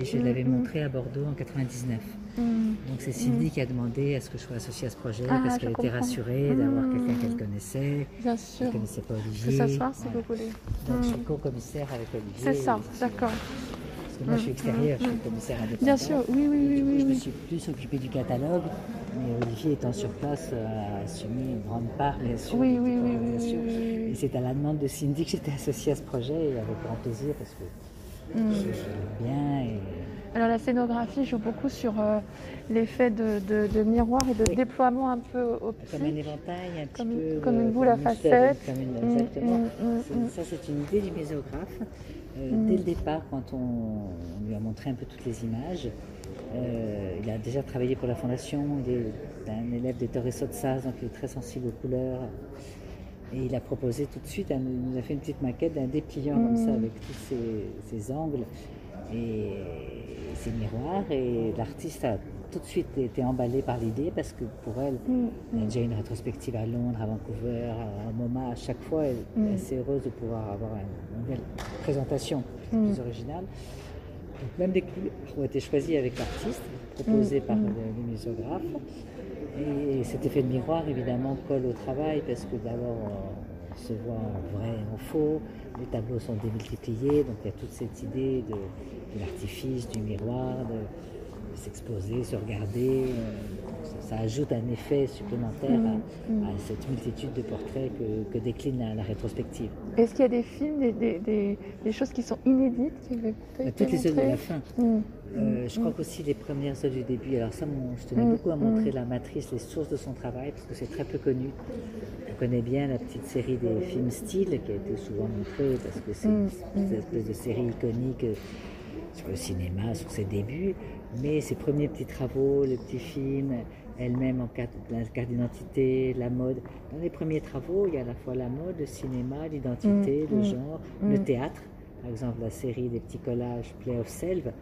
et je l'avais montré à Bordeaux en 99. Mm. Donc c'est Cindy qui a demandé à ce que je sois associée à ce projet Ah, parce je qu'elle était rassurée d'avoir Mm. quelqu'un qu'elle connaissait. Bien Elle sûr. ne connaissait pas Olivier. s'asseoir, s'il Voilà. vous plaît. Donc je suis Mm. co-commissaire avec Olivier. C'est ça, d'accord. Parce que moi je suis extérieur, je suis commissaire indépendant. Bien sûr, oui, oui, oui, oui, je me suis plus occupée du catalogue, mais Olivier étant sur place euh, a assumé une grande part, bien sûr. Oui, oui, oui, oui, oui. Et c'est à la demande de Cindy que j'étais associée à ce projet, et avec grand plaisir, parce que Mm. bien. Et... Alors la scénographie joue beaucoup sur euh, l'effet de, de, de miroir et de Oui. déploiement un peu optique. Comme un éventail, un petit Comme- peu. comme une euh, boule à facettes. Comme une, Mm, exactement. mm, mm, mm. Ça, c'est une idée du mésographe. Euh, Mm. Dès le départ, quand on, on lui a montré un peu toutes les images, euh, il a déjà travaillé pour la Fondation. Il est un élève des Torres Saz, donc il est très sensible aux couleurs. Et il a proposé tout de suite, un- il nous a fait une petite maquette d'un dépliant comme ça, Mm. avec tous ces angles et ces miroirs. Et l'artiste a tout de suite été emballé par l'idée parce que pour elle, Mm, y a déjà une rétrospective à Londres, à Vancouver, à MoMA. À chaque fois, elle Mm. est assez heureuse de pouvoir avoir une nouvelle présentation Mm. plus originale. Donc, même des couleurs ont été choisies avec l'artiste, proposées Mm. par Mm. le, le muséographe. Et cet effet de miroir, évidemment, colle au travail parce que d'abord, on se voit en vrai et en faux. Les tableaux sont démultipliés, donc il y a toute cette idée de, l'artifice, du miroir, de, de s'exposer, se regarder. euh, Ça, ajoute un effet supplémentaire à, Mm. à cette multitude de portraits que, que décline la, la rétrospective. Est-ce qu'il y a des films, des, des, des- des choses qui sont inédites qui Bah, toutes les œuvres de la fin. Mm. Euh, je crois qu'aussi les premières œuvres du début. Alors ça, mon- je tenais Mm, beaucoup à montrer mm. la matrice, les sources de son travail, parce que c'est très peu connu. On connaît bien la petite série des films style qui a été souvent montrée, parce que c'est Mm, une espèce de série iconique euh, sur le cinéma, sur ses débuts. Mais ses premiers petits travaux, les petits films, elle-même en carte, la carte d'identité, la mode. Dans les premiers travaux, il y a à la fois la mode, le cinéma, l'identité, Mm, le mm, genre, mm. le théâtre. Par exemple, la série des petits collages Play of Selve.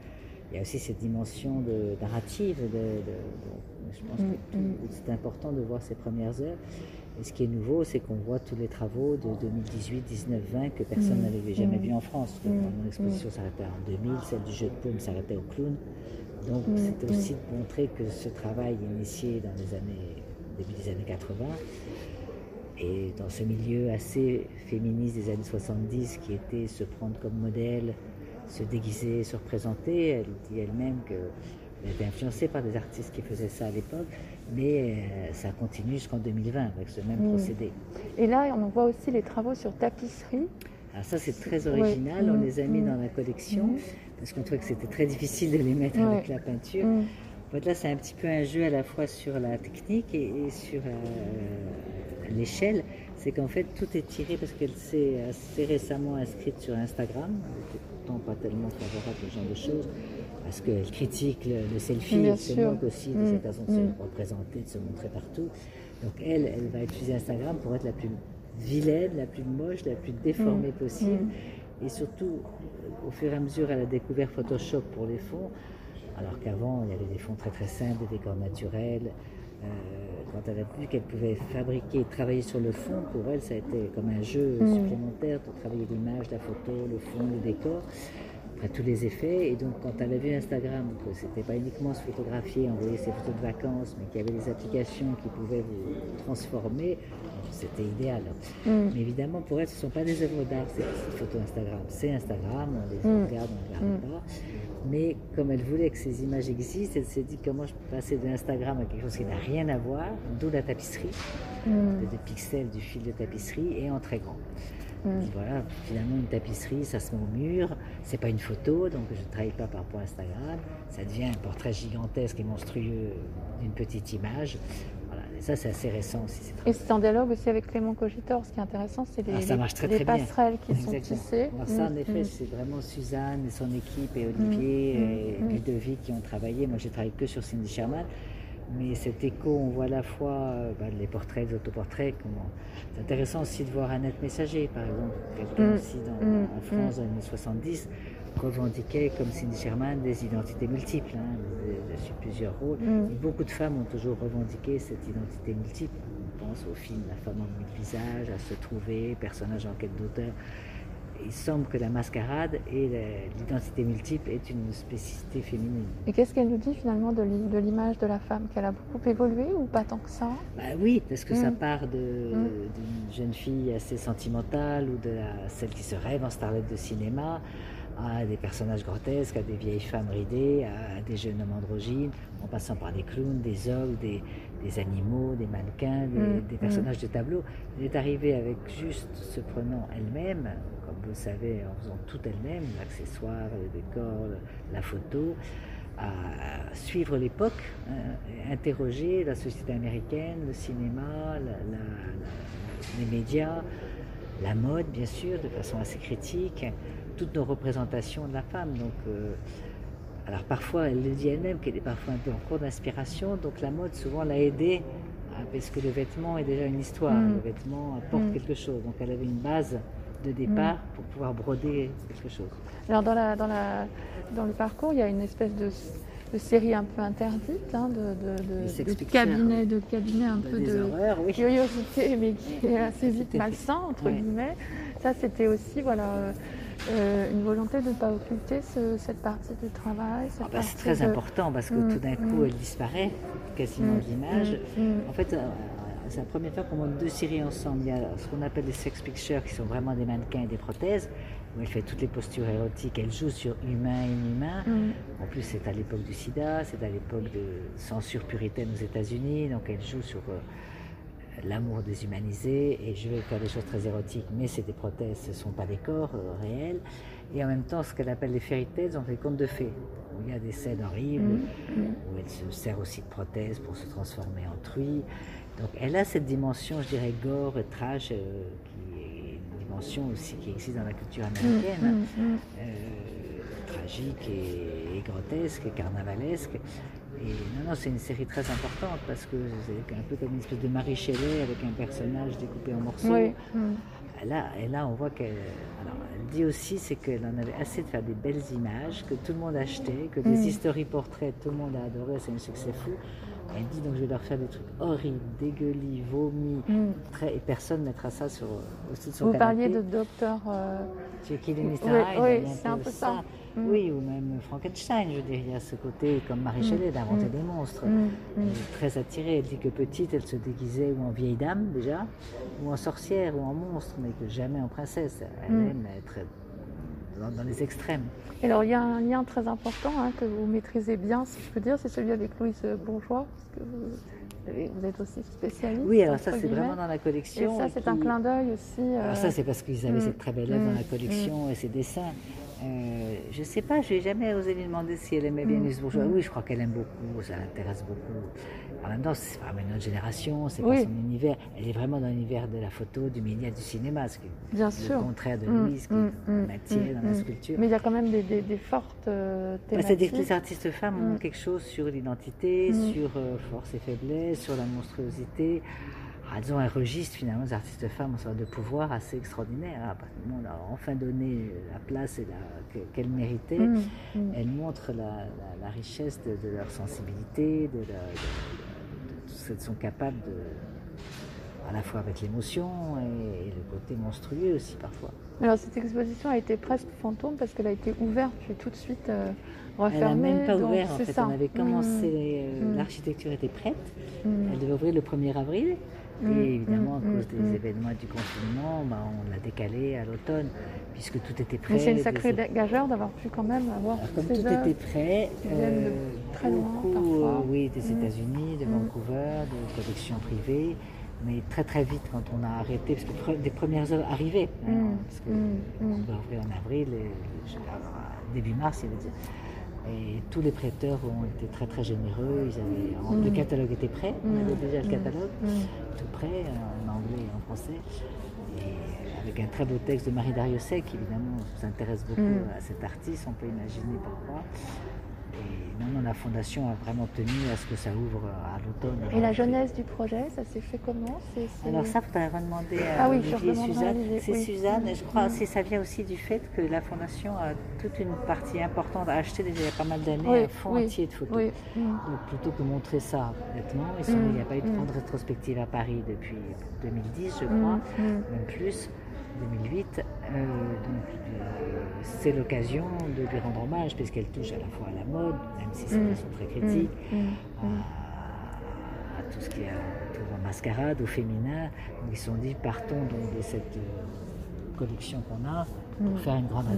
Il y a aussi cette dimension de narrative. De, de- de- je pense que c'est important de voir ces premières heures. Et ce qui est nouveau, c'est qu'on voit tous les travaux de 2018, 19, 20 que personne n'avait jamais vu en France. Mon exposition s'arrêtait en 2000, celle du jeu de paume s'arrêtait au clown. Donc Mm, c'était mm. aussi de montrer que ce travail initié dans les années, début des années 80, et dans ce milieu assez féministe des années 70 qui était se prendre comme modèle, se déguiser, se représenter, elle dit elle-même qu'elle était influencée par des artistes qui faisaient ça à l'époque, mais euh, ça continue jusqu'en 2020 avec ce même Mm. procédé. Et là, on voit aussi les travaux sur tapisserie. Alors ça c'est très Ouais. original, on Mm, les a mis mm. dans la collection parce qu'on trouvait que c'était très difficile de les mettre Ouais. avec la peinture. Mm. Là, c'est un petit peu un jeu à la fois sur la technique et, et sur euh, l'échelle. C'est qu'en fait, tout est tiré parce qu'elle s'est assez récemment inscrite sur Instagram. Elle n'était pourtant pas tellement favorable ce genre de choses parce qu'elle critique le, le selfie. Elle se moque aussi de Mm, cette façon de mm. se représenter, de se montrer partout. Donc, elle, elle va utiliser Instagram pour être la plus vilaine, la plus moche, la plus déformée possible. Et surtout, au fur et à mesure, elle a découvert Photoshop pour les fonds, alors qu'avant, il y avait des fonds très très simples, des décors naturels. Euh, quand elle a vu qu'elle pouvait fabriquer, travailler sur le fond, pour elle, ça a été comme un jeu Mm. supplémentaire de travailler l'image, la photo, le fond, le décor, après tous les effets. Et donc, quand elle a vu Instagram, que c'était pas uniquement se photographier, envoyer ses photos de vacances, mais qu'il y avait des applications qui pouvaient vous transformer, c'était idéal. Mm. Mais évidemment, pour elle, ce ne sont pas des œuvres d'art, ces petites photos Instagram. C'est Instagram, on les Mm. regarde, on ne regarde pas. Mais comme elle voulait que ces images existent, elle s'est dit comment je peux passer de Instagram à quelque chose qui n'a rien à voir, d'où la tapisserie, Mm. des pixels du fil de tapisserie et en très grand. Mm. Dit, voilà, finalement, une tapisserie, ça se met au mur, c'est pas une photo, donc je ne travaille pas par rapport à Instagram. Ça devient un portrait gigantesque et monstrueux d'une petite image. Voilà, et ça, c'est assez récent aussi. Et c'est en dialogue aussi avec Clément Cogitor. Ce qui est intéressant, c'est les, Ah, les- marche très, les très bien. passerelles qui sont tissées. Alors ça, en Mm, effet, c'est vraiment Suzanne et son équipe et Olivier et. Ludovic qui ont travaillé. Moi, j'ai travaillé que sur Cindy Sherman. Mais cet écho, on voit à la fois euh, bah, les portraits, les autoportraits. Comment... C'est intéressant aussi de voir Annette Messager, par exemple, quelqu'un Mm, aussi dans, mm, en France dans les années 70 revendiquait, comme Cindy Sherman, des identités multiples, hein, sur plusieurs rôles. Mm. Beaucoup de femmes ont toujours revendiqué cette identité multiple. On pense au film La femme en mille visages, à se trouver, personnage en quête d'auteur. Il semble que la mascarade et l'identité multiple est une spécificité féminine. Et qu'est-ce qu'elle nous dit finalement de l'image de la femme Qu'elle a beaucoup évolué ou pas tant que ça? Bah Oui, parce que ça mm. part mm. d'une jeune fille assez sentimentale ou de la, celle qui se rêve en starlette de cinéma à des personnages grotesques, à des vieilles femmes ridées, à des jeunes hommes androgynes, en passant par des clowns, des ogres, des, animaux, des mannequins, des, personnages de tableau. Elle est arrivée avec juste se prenant elle-même, comme vous le savez, en faisant tout elle-même, l'accessoire, le décor, la photo, à suivre l'époque, hein, interroger la société américaine, le cinéma, les médias, la mode, bien sûr, de façon assez critique, toutes nos représentations de la femme. Donc, euh, alors parfois, elle le dit elle-même qu'elle est parfois un peu en cours d'inspiration, donc la mode souvent l'a aidée, hein, parce que le vêtement est déjà une histoire, mm. le vêtement apporte mm. quelque chose. Donc elle avait une base de départ mm. pour pouvoir broder quelque chose. Alors dans, la, dans, la, dans le parcours, il y a une espèce de, série un peu interdite, hein, de, de, de, cabinet, de cabinet un peu de curiosité, mais qui est assez vite malsain, entre guillemets. Ça, c'était aussi, voilà euh, une volonté de ne pas occulter cette partie du travail. Ah bah, c'est très important parce que mm, tout d'un coup, mm. elle disparaît quasiment de mm, l'image. En fait, euh, c'est la première fois qu'on monte deux séries ensemble. Il y a ce qu'on appelle les sex pictures, qui sont vraiment des mannequins et des prothèses, où elle fait toutes les postures érotiques. Elle joue sur humain et inhumain. En plus, c'est à l'époque du sida, c'est à l'époque de censure puritaine aux États-Unis, donc elle joue sur. Euh, l'amour déshumanisé et je vais faire des choses très érotiques, mais c'est des prothèses, ce ne sont pas des corps euh, réels. Et en même temps, ce qu'elle appelle les fairy tales, on fait contes de fées, où il y a des scènes horribles, mm, mm. où elle se sert aussi de prothèses pour se transformer en truie. Donc elle a cette dimension, je dirais, gore, trash, euh, qui est une dimension aussi qui existe dans la culture américaine, mm, euh, tragique et, et, grotesque, et carnavalesque. Et non, non, c'est une série très importante parce que c'est un peu comme une espèce de Marie Shelley avec un personnage découpé en morceaux. Oui. Là, et là, on voit qu'elle elle dit aussi c'est qu'elle en avait assez de faire des belles images, que tout le monde achetait, que les mm. history portraits, tout le monde a adoré, c'est un succès fou. Elle dit donc je vais leur faire des trucs horribles, dégueulis, vomis, mm. et personne ne mettra ça sur, au-dessus de son Vous parliez de docteur. Euh... Oui, oui c'est un peu ça. Mm. Oui, ou même Frankenstein, je y a ce côté, comme Marie mm. Shelley, d'inventer mm. des monstres. très attirée, elle dit que petite, elle se déguisait ou en vieille dame déjà, ou en sorcière, ou en monstre, mais que jamais en princesse. Elle aime être dans, les extrêmes. Alors il y a un lien très important hein, que vous maîtrisez bien, si je peux dire, c'est celui avec Louise Bourgeois, parce que vous, êtes aussi spécialiste. Oui, alors ça c'est vraiment dans la collection. Et ça c'est un clin d'œil aussi. Alors ça c'est parce qu'ils avaient cette très belle œuvre dans la collection et ses dessins. Euh, je ne sais pas, je n'ai jamais osé lui demander si elle aimait bien Louise Bourgeois. Oui, je crois qu'elle aime beaucoup, ça l'intéresse beaucoup. En même temps, c'est pas une autre génération, c'est pas son univers. Elle est vraiment dans l'univers de la photo, du média, du cinéma, ce qui est bien le contraire de mm, Louise, qui mm, est mm, matière dans la sculpture. Mais il y a quand même des, fortes euh, thématiques. C'est-à-dire que les artistes femmes ont quelque chose sur l'identité, sur euh, force et faiblesse, sur la monstruosité. Ah, disons, un registre finalement des artistes femmes en sorte de pouvoir assez extraordinaire. Hein. On a enfin donné la place qu'elles méritaient. Mmh, mmh. Elles montrent la, richesse de, leur sensibilité, de, ce qu'elles sont capables de, à la fois avec l'émotion et, le côté monstrueux aussi parfois. Alors cette exposition a été presque fantôme parce qu'elle a été ouverte puis tout de suite euh, refermée. Elle n'a même pas ouvert en fait. On avait commencé, mmh, euh, l'architecture était prête. Elle devait ouvrir le 1er avril. Et mm, évidemment, à mm, cause mm, des événements du confinement, bah, on l'a décalé à l'automne, puisque tout était prêt. c'est une sacrée gageur d'avoir pu quand même avoir Alors, Comme tout était prêt, euh, très loin, beaucoup, euh, oui, des États-Unis, de Vancouver, de collections privées, mais très très vite quand on a arrêté, parce que des premières heures arrivaient, hein, parce qu'on va ouvrir en avril, et, début mars, il veut dire. Et tous les prêteurs ont été très très généreux. Ils avaient, Le mm. catalogue était prêt, on avait mm. déjà le mm. catalogue, tout prêt, en anglais et en français. Et avec un très beau texte de Marie Dariussec, évidemment, s'intéresse beaucoup à cet artiste, on peut imaginer pourquoi. Et non, la fondation a vraiment tenu à ce que ça ouvre à l'automne. Et la jeunesse du projet, ça s'est fait comment Alors ça, il faudrait redemander à ah oui, Olivier Suzanne. C'est Suzanne, je crois, que ça vient aussi du fait que la fondation a toute une partie importante à acheter déjà il y a pas mal d'années un fonds entier de photos. Donc plutôt que montrer ça bêtement, il n'y a pas eu de grande rétrospective à Paris depuis 2010, je crois, même plus 2008. c'est l'occasion de lui rendre hommage puisqu'elle touche à la fois à la mode, même si c'est de façon très critique, à, tout ce qui est en mascarade, au féminin. Donc ils se sont dit partons donc de cette collection qu'on a pour faire une grande